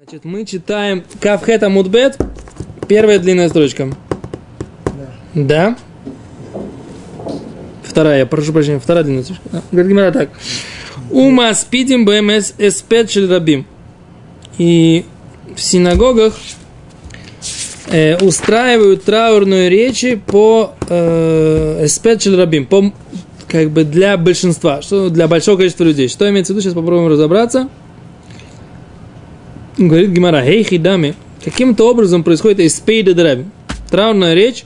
Значит, мы читаем Кавхета Мудбет, первая длинная строчка. Да. Вторая, прошу прощения, вторая длинная строчка. Да. Говорит Гимара так. Ума спидим БМС эспет рабим. И в синагогах э, устраивают траурную речи по э, эспет рабим, по как бы для большинства, что для большого количества людей. Что имеется в виду, сейчас попробуем разобраться. Говорит Гимара, хей хидами, каким-то образом происходит эспейда драби. Траурная речь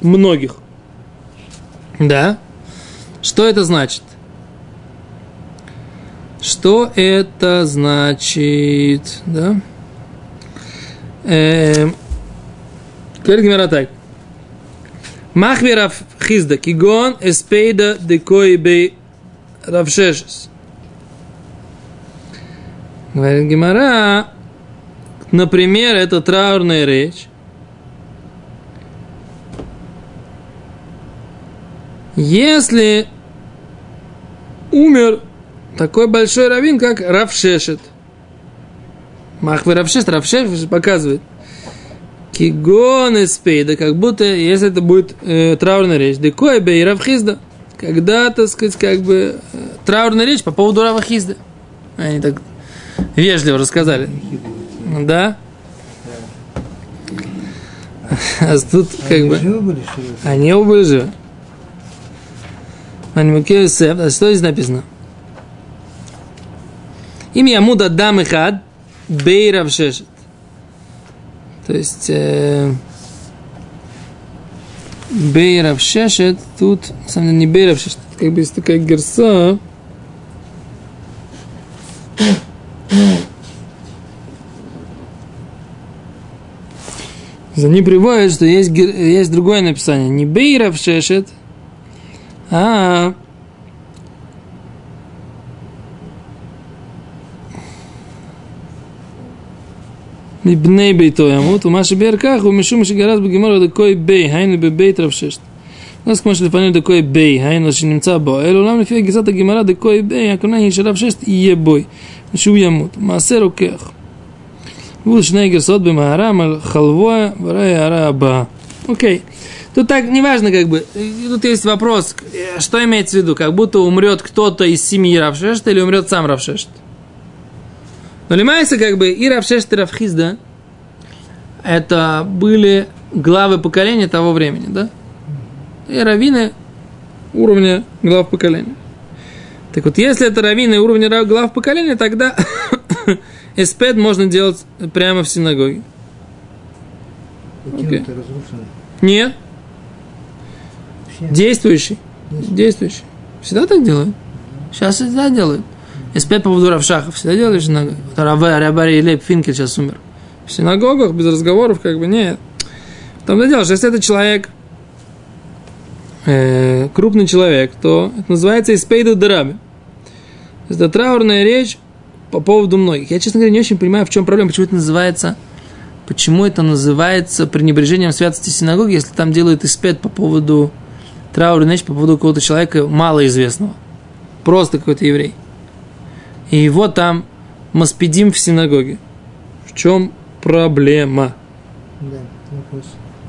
многих. Да? Что это значит? Что это значит? Да? Эм, говорит Гимара так. Махверав хизда кигон эспейда декой бей равшешес. Говорит Гимара, Например, это траурная речь. Если умер такой большой раввин, как Равшешет. Махвы Равшешет, Равшешет показывает. Кигон эспейда, как будто, если это будет э, траурная речь. Декой бей Равхизда. Когда, так сказать, как бы э, траурная речь по поводу Равхизда. Они так вежливо рассказали. Да? А тут как бы... Они оба были живы. Анимакеюсеф. А что здесь написано? Имя Ямуда Дам Ихад Бейрав Шешет. То есть э, Бейрав Шешет, тут, на самом деле, не Бейрав Шешет, как бы есть такая герса. За ним приводят, что есть, есть другое написание. Не Бейрав Шешет, а מבני ביתו ימות, ומה שבאר כך הוא משום שגרס בגמור דקוי בי, היינו בבית רב ששת. אז כמו שלפנינו דקוי בי, היינו שנמצא בו, אלא עולם לפי גרסת הגמרא דקוי בי, הכוונה היא שרב ששת יהיה בוי, שהוא ימות. מעשה רוקח. Будут шней герсот бемаарам аль халвоя варая ара аба. Окей. Тут так, неважно, как бы, тут есть вопрос, что имеется в виду, как будто умрет кто-то из семьи Равшешт или умрет сам Равшешт. Но лимайся, как бы, и Равшешт, и Равхизда, это были главы поколения того времени, да? И раввины уровня глав поколения. Так вот, если это раввины уровня глав поколения, тогда эспед можно делать прямо в синагоге. Okay. Нет. Действующий. Действующий. Действующий. Всегда так делают. Сейчас всегда делают. Эспед по поводу Равшаха. Всегда делают в синагоге. Рабари Лейб Финкель сейчас умер. В синагогах без разговоров как бы нет. Там дело, что если это человек, э, крупный человек, то это называется Испейда Дараби. Это траурная речь по поводу многих. Я, честно говоря, не очень понимаю, в чем проблема, почему это называется, почему это называется пренебрежением святости синагоги, если там делают испед по поводу траурной ночи, по поводу какого-то человека малоизвестного. Просто какой-то еврей. И его там маспидим в синагоге. В чем проблема? Да, вопрос.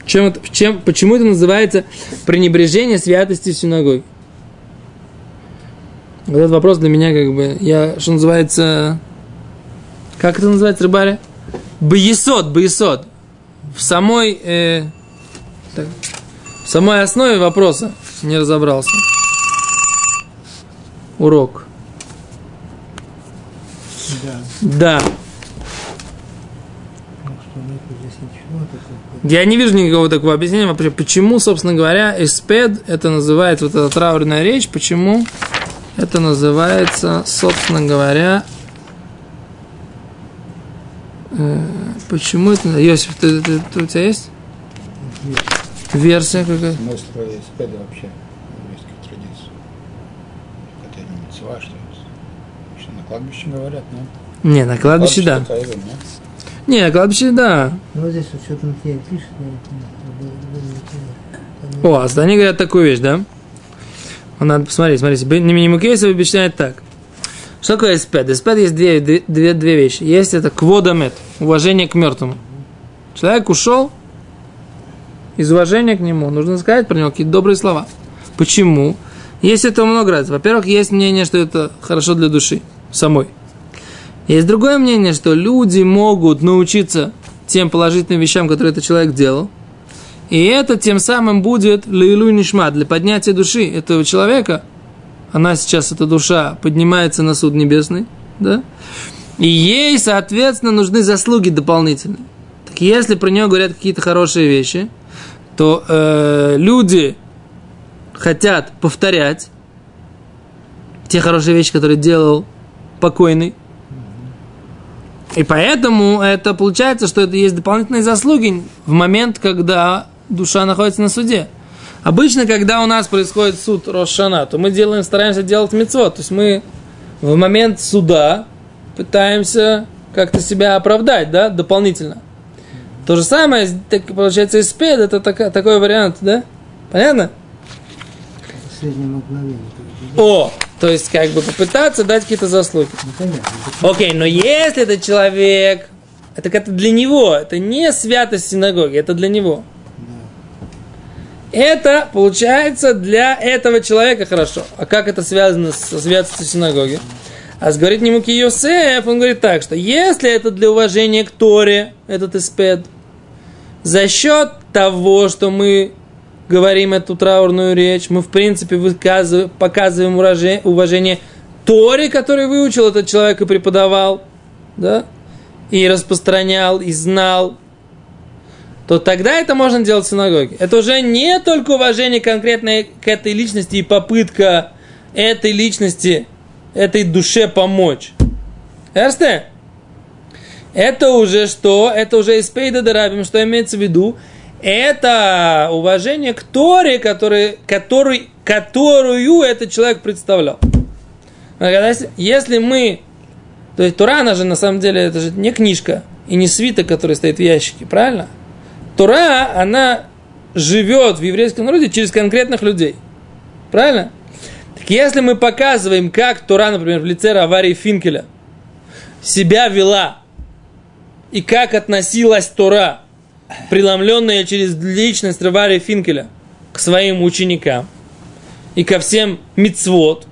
Чем это, чем, почему это называется пренебрежение святости синагоги? Вот этот вопрос для меня как бы, я, что называется, как это называется, рыбаре? Боесот, боесот. В самой, э, так, в самой основе вопроса не разобрался. Урок. Да. Да. Ну, такого. Я не вижу никакого такого объяснения вообще, почему, собственно говоря, эспед, это называется вот эта траурная речь, почему это называется, собственно говоря, э, почему это... Йосиф, ты, ты, ты, у тебя есть Есть версия какая? Мы строили спеды вообще в еврейской традиции. Это не митцва, что? Что на кладбище говорят, ну? Не, на кладбище, да. нет? Не, на кладбище, да. Ну, вот здесь вот что-то на тебе пишет, не О, а они говорят такую вещь, да? Надо посмотреть, смотрите. Неминимукейсов объясняет так. Что такое эспед? Эспед есть две, две, две, вещи. Есть это кводомет, уважение к мертвому. Человек ушел, из уважения к нему нужно сказать про него какие-то добрые слова. Почему? Есть этого много раз. Во-первых, есть мнение, что это хорошо для души самой. Есть другое мнение, что люди могут научиться тем положительным вещам, которые этот человек делал. И это тем самым будет лейлу нишма, для поднятия души этого человека. Она сейчас, эта душа, поднимается на суд небесный, да? И ей, соответственно, нужны заслуги дополнительные. Так если про нее говорят какие-то хорошие вещи, то э, люди хотят повторять те хорошие вещи, которые делал покойный. И поэтому это получается, что это есть дополнительные заслуги в момент, когда душа находится на суде. Обычно, когда у нас происходит суд Рошана, то мы делаем, стараемся делать мецвод. То есть мы в момент суда пытаемся как-то себя оправдать, да, дополнительно. То же самое, так, получается, испед, это так, такой вариант, да? Понятно? О, то есть как бы попытаться дать какие-то заслуги. Ну, понятно. Окей, но если этот человек, это как-то для него, это не святость синагоги, это для него. Это получается для этого человека хорошо. А как это связано со святостью синагоги? А говорит нему Йосеф, он говорит так, что если это для уважения к Торе, этот испед, за счет того, что мы говорим эту траурную речь, мы в принципе выказываем, показываем уважение Торе, который выучил этот человек и преподавал, да, и распространял, и знал, то тогда это можно делать в синагоге. Это уже не только уважение конкретно к этой личности и попытка этой личности, этой душе помочь. Эрсте? Это уже что? Это уже из Пейда Дарабим, что имеется в виду? Это уважение к Торе, который, который, которую этот человек представлял. Если- мы... То есть Тора, она же на самом деле, это же не книжка и не свиток, который стоит в ящике, правильно? Тора, она живет в еврейском народе через конкретных людей. Правильно? Так если мы показываем, как Тора, например, в лице Раварии Финкеля себя вела, и как относилась Тора, преломленная через личность Раварии Финкеля, к своим ученикам и ко всем мицвод,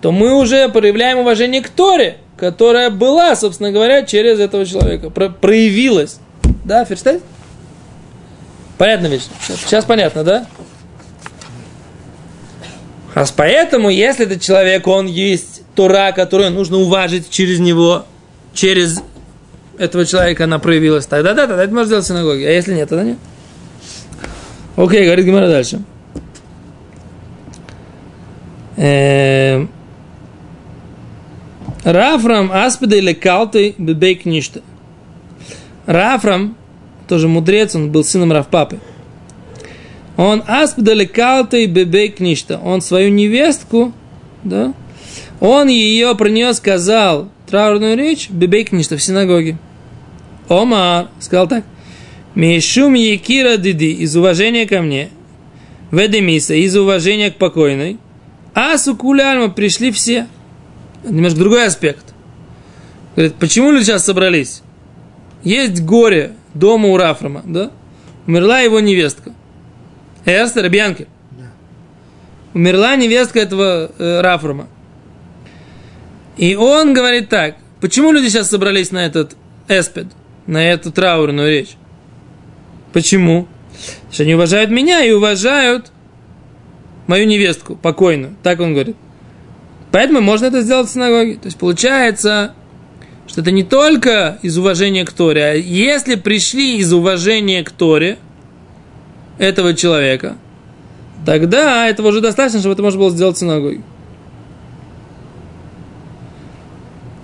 то мы уже проявляем уважение к Торе, которая была, собственно говоря, через этого человека, про- проявилась. Да, Ферштейн? Понятно ведь? Сейчас, понятно, да? А поэтому, если этот человек, он есть Тора, которую нужно уважить через него, через этого человека она проявилась, тогда да, тогда это можно сделать в синагоге. А если нет, тогда нет. Окей, говорит Гимара дальше. Эм, Рафрам аспида или калты бебейк ништа. Рафрам, тоже мудрец, он был сыном Рафпапы. Он калты бебейк ништа. Он свою невестку, да, он ее про нее сказал траурную речь бебейк ништа в синагоге. Омар сказал так. Мишум Якира Диди из уважения ко мне. Ведемиса из уважения к покойной. А Сукулярма пришли все. Немножко другой аспект. Говорит, почему люди сейчас собрались? Есть горе дома у Рафрама, да? Умерла его невестка. Эстер Бьянки. Да. Умерла невестка этого э, Рафрама. И он говорит так, почему люди сейчас собрались на этот эспед, на эту траурную речь? Почему? Потому что они уважают меня и уважают мою невестку, покойную. Так он говорит. Поэтому можно это сделать в синагоге. То есть получается, что это не только из уважения к Торе, а если пришли из уважения к Торе этого человека, тогда этого уже достаточно, чтобы это можно было сделать в синагоге.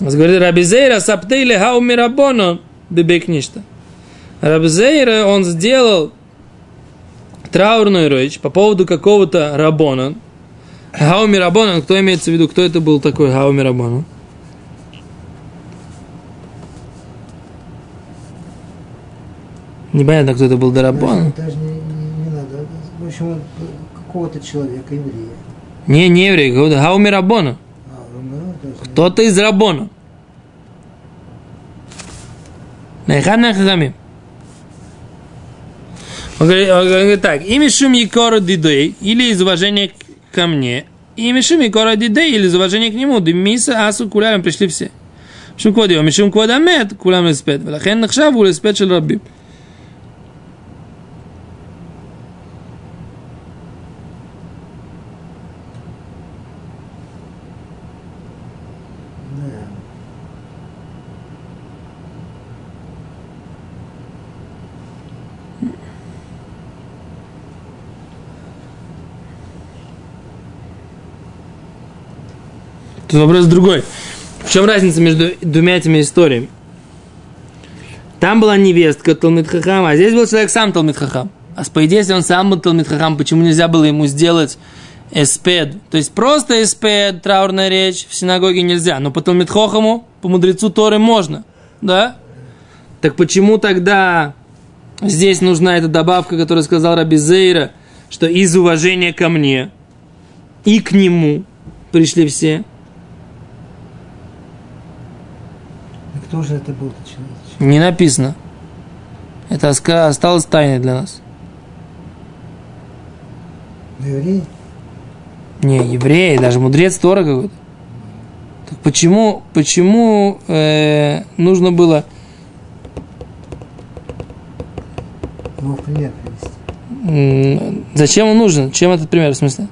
Говорит, Рабизейра саптейле хау мирабоно бебекништа. Рабизейра, он сделал траурную речь по поводу какого-то рабона. Хауми Рабонан, кто имеется в виду, кто это был такой Хауми Рабонан? Не понятно, кто это был Дарабон. Даже, даже не, не, не надо. В общем, какого-то человека, еврея. Не, не еврей, какого-то Хауми Рабона. Ну, Кто-то из Рабона. Найхан Нахазамим. Он говорит так, имя шум Якора Дидей, или из уважения ко мне, имя шум Якора Дидей, или из уважения к нему, Димиса Асу Кулярам пришли все. Шум Кводи, имя шум Кводамет, Кулям Респет, Велахен Нахшав, Улеспет Шел Рабим. Тут вопрос другой. В чем разница между двумя этими историями? Там была невестка Талмит Хахам, а здесь был человек сам Талмит Хахам. А по идее, если он сам был Талмит Хахам, почему нельзя было ему сделать эспед? То есть просто эспед, траурная речь в синагоге нельзя, но по Талмит Хохаму, по мудрецу Торы можно, да? Так почему тогда здесь нужна эта добавка, которую сказал Раби Зейра, что из уважения ко мне и к нему пришли все? Кто же это был? Не написано. Это осталось тайной для нас. Еврей? Не, евреи, даже мудрец Тора какой-то. Так почему, почему э, нужно было в пример привести. зачем он нужен? Чем этот пример в смысле?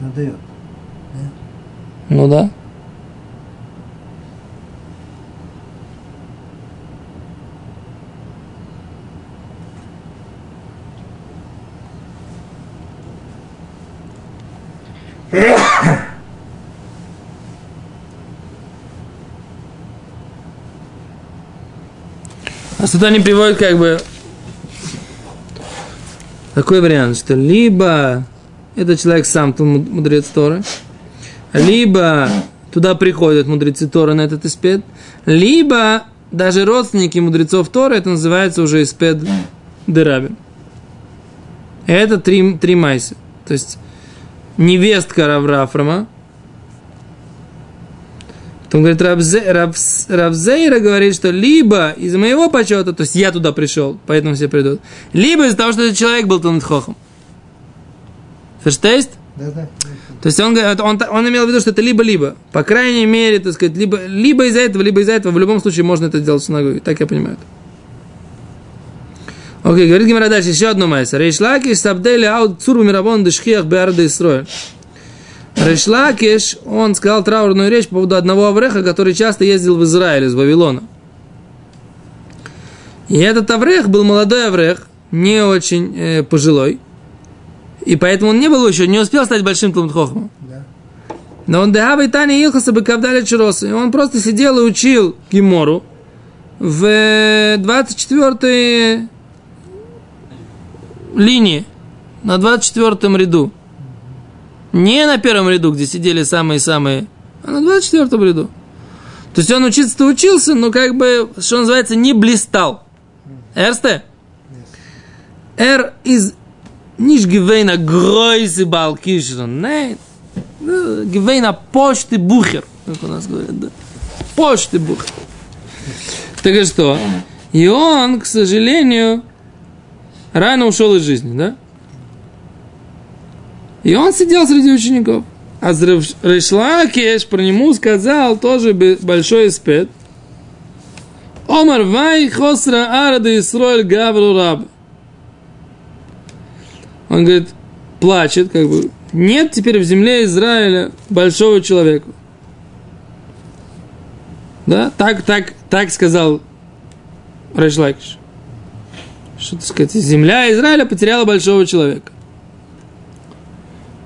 Он дает? Ну да. А тут они приводят как бы такой вариант, что либо этот человек сам муд- мудрец Торы, либо туда приходят мудрецы Торы на этот испед, либо даже родственники мудрецов Торы, это называется уже испед Дерабин. Это три, три майса. То есть невестка Раврафрама. Потом говорит, Равзе, Равс- Равзейра говорит, что либо из моего почета, то есть я туда пришел, поэтому все придут, либо из-за того, что этот человек был Талмитхохом. Verstehst? Да, да. То есть он, он, он имел в виду, что это либо-либо. По крайней мере, так сказать, либо, либо из-за этого, либо из-за этого. В любом случае можно это делать в синагоге. Так я понимаю. это. Окей, говорит Гимара дальше, еще одно майса. Рейшлакиш сабдели аут цурбу мирабон дышхиях беарда Исроэль. Рейшлакиш, он сказал траурную речь по поводу одного Авреха, который часто ездил в Израиль из Вавилона. И этот Аврех был молодой Аврех, не очень э, пожилой. И поэтому он не был еще, не успел стать большим Талмудхохом. Да. Но он дехава и Тани Илхаса бы Кавдаля Чироса. И он просто сидел и учил Гимору в 24 линии, на 24 ряду. Не на первом ряду, где сидели самые-самые, а на 24 ряду. То есть он учиться-то учился, но как бы, что называется, не блистал. Эрсте? Nicht gewesen ein größer Balkischen, nein. Ну, ein почты Бухер, как у нас говорят, да. Почты Бухер. Так и что? И он, к сожалению, рано ушел из жизни, да? И он сидел среди учеников. А Решлакеш про нему сказал тоже большой спет. Омар вай хосра арада Исроэль гавру раб. Он говорит, плачет, как бы, нет теперь в земле Израиля большого человека. Да, так, так, так сказал Решлакиш. Что так сказать, земля Израиля потеряла большого человека.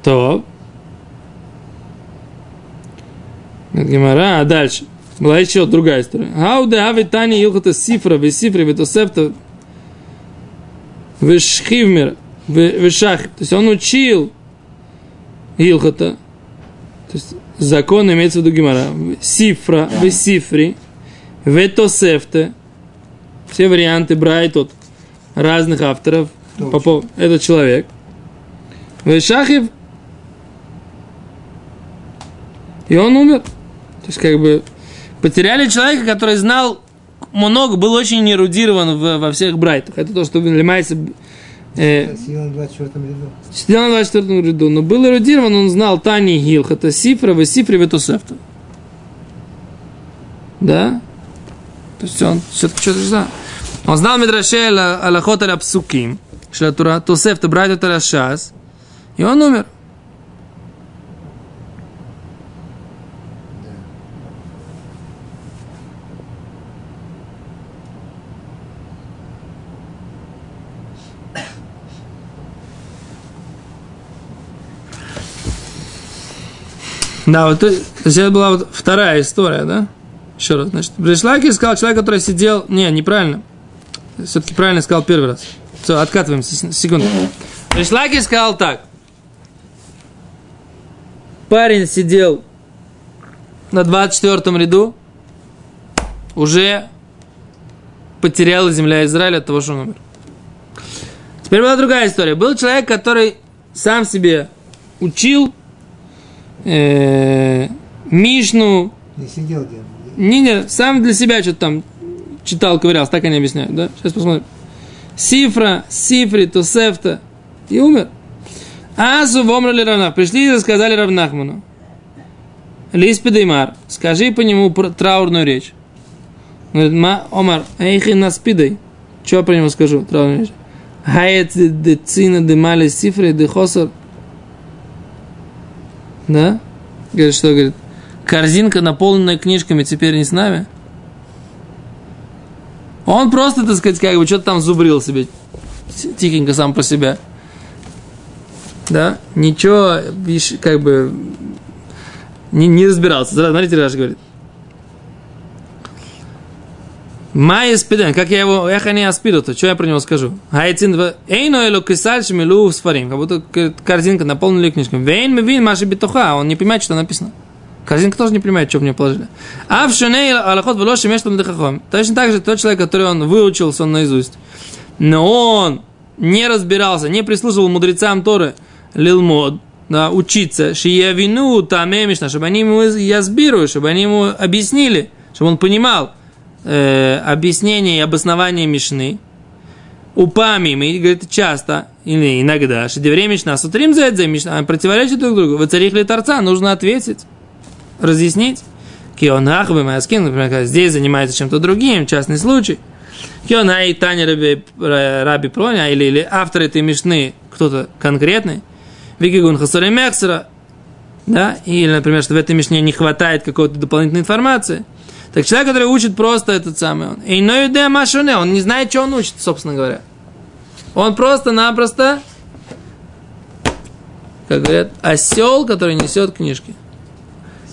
То. Гемара, а дальше. Была еще другая история. Хауде ави тани юхата сифра, весифри, ветосефта, вешхивмер, вешах. То есть он учил Илхата, то есть закон имеется в виду Гемара, сифра, весифри, ветосефте, все варианты Брайтот разных авторов, по поводу- этот человек. Вешахив, и он умер. То есть, как бы, потеряли человека, который знал много, был очень эрудирован в- во всех брайтах. Это то, что занимается... Э, Сидел на 24 ряду. сидел на 24 ряду, но был эрудирован, он знал Тани Гилх, это Сифра, в Сифре, в Тосефта. Да? То есть он все-таки что-то знал. Он знал Медраше Аллахот Аля Псуким, Шлатура, Тосефта, Брайта Аля Шас, и он умер. Да, вот то есть это была вот вторая история, да? Еще раз, значит, Брешлаки сказал человек, который сидел... Не, неправильно. Все-таки правильно сказал первый раз. Все, откатываемся, секунду. Брешлаки сказал так. Парень сидел на 24 ряду, уже потеряла земля Израиля от того, что он умер. Теперь была другая история. Был человек, который сам себе учил э, Мишну, Не сидел где не, не, сам для себя что-то там читал, ковырялся, так они объясняют, да? Сейчас посмотрим. Сифра, Сифри, Тосефта. И умер. Азу вомрали равнах. Пришли и рассказали Равнахману. Лис Пидаймар, скажи по нему траурную речь. Говорит, ма, Омар, эйхи наспидай. Что я про него скажу, траурную речь? Хаят де цина де мали сифры де хосар. Да? Говорит, что говорит? Корзинка, наполненная книжками, теперь не с нами. Он просто, так сказать, как бы что-то там зубрил себе тихенько сам по себе. Да? Ничего, как бы не, не разбирался. Смотрите, Раш говорит. Майя спиден, как я его, эх, не аспиду, то что я про него скажу? Хайцин, эйно эло кисаль шмилу сфарим, как будто корзинка наполнена книжками. Вейн мивин маши битуха, он не понимает, что написано. Корзинка тоже не понимает, что в нее положили. А в шуней алахот вело шемеш там Точно так же тот человек, который он выучился он наизусть, но он не разбирался, не прислушивал мудрецам Торы, лилмод, да, учиться, шиявину таме мишна, чтобы они ему язбиру, чтобы они ему объяснили, чтобы он понимал э, объяснение и обоснование Мишны, упамим, и говорит часто, или иногда, время Мишна, сутрим за это Мишна, противоречат друг другу. Вы царих ли торца, нужно ответить, разъяснить. Кионах, Маскин, например, здесь занимается чем-то другим, частный случай. Киона и Таня Раби, Раби Проня, или, или автор этой Мишны, кто-то конкретный. Викигун Хасуре Мексера, да, или, например, что в этой Мишне не хватает какой-то дополнительной информации. Так человек, который учит просто этот самый, он, и но иде машуне, он не знает, что он учит, собственно говоря. Он просто-напросто, как говорят, осел, который несет книжки.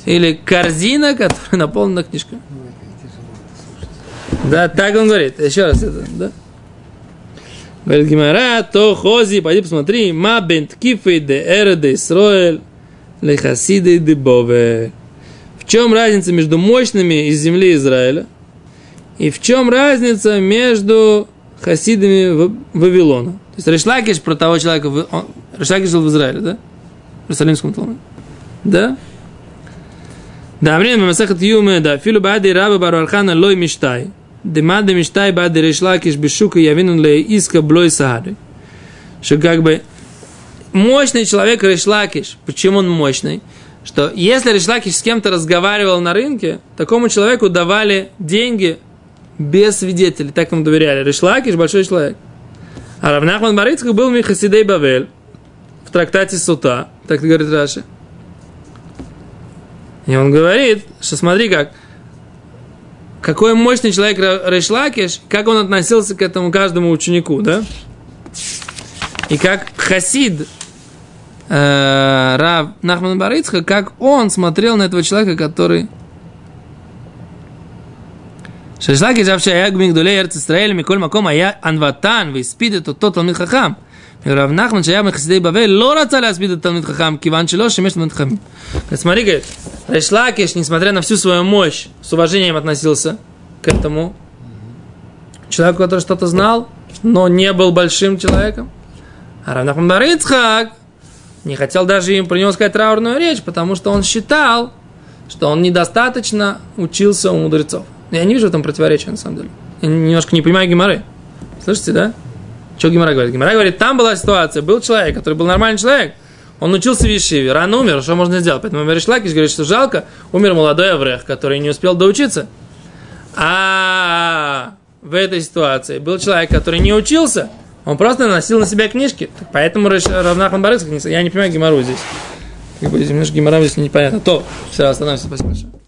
Или корзина, которая наполнена книжками. Да, так он говорит. Еще раз это, да? Говорит Гимара, то хози, пойди посмотри, ма бент кифы де эра де Исроэль, ле хасиды де бове. Чем разница между мощными из земли Израиля и в чем разница между хасидами Вавилона? То есть Решлакиш про того человека, он- Решлакиш жил в Израиле, да? В Иерусалимском Талмуде. Да? Да, время Масахат Юме, да, филу бади раба барархана лой миштай. Дема де миштай бади решлакиш бешука явинун ле иска блой сахары. Что как бы мощный человек Решлакиш. Почему он мощный? Что если Решлакиш с кем-то разговаривал на рынке, такому человеку давали деньги без свидетелей, так ему доверяли. Решлакиш большой человек. А Равнахман Барицкак был Михасидей Бавель в трактате Сута, так говорит Раши. И он говорит, что смотри как, какой мощный человек Решлакиш, как он относился к этому каждому ученику, да? И как Хасид э, Рав Нахман Барыцха, как он смотрел на этого человека, который Шашлаки жавши ая гмигдулей Эрц Исраэль, Миколь Маком ая анватан, והספיד את אותו תלמיד חכם. רב נחמן שהיה מחסידי בבל לא רצה להספיד את תלמיד חכם, כיוון שלא שימש תלמיד חכם. Смотри, говорит, Решлакиш, несмотря на всю свою мощь, с уважением относился к этому человеку, который что-то знал, но не был большим человеком. А Рав Нахман бар Ицхак не хотел даже им про него сказать траурную речь, потому что он считал, что он недостаточно учился у мудрецов. Я не вижу в этом противоречия, на самом деле. Я немножко не понимаю Гимары. Слышите, да? Что Гимара говорит? Гимара говорит, там была ситуация, был человек, который был нормальный человек, он учился в Ешиве, рано умер, что можно сделать? Поэтому Мериш Лакиш говорит, что жалко, умер молодой Аврех, который не успел доучиться. А в этой ситуации был человек, который не учился, он просто носил на себя книжки. Поэтому Равнахман Барыцкак, я не понимаю Гимару здесь. Как бы немножко Гимара здесь непонятно. То, все, остановимся, спасибо большое.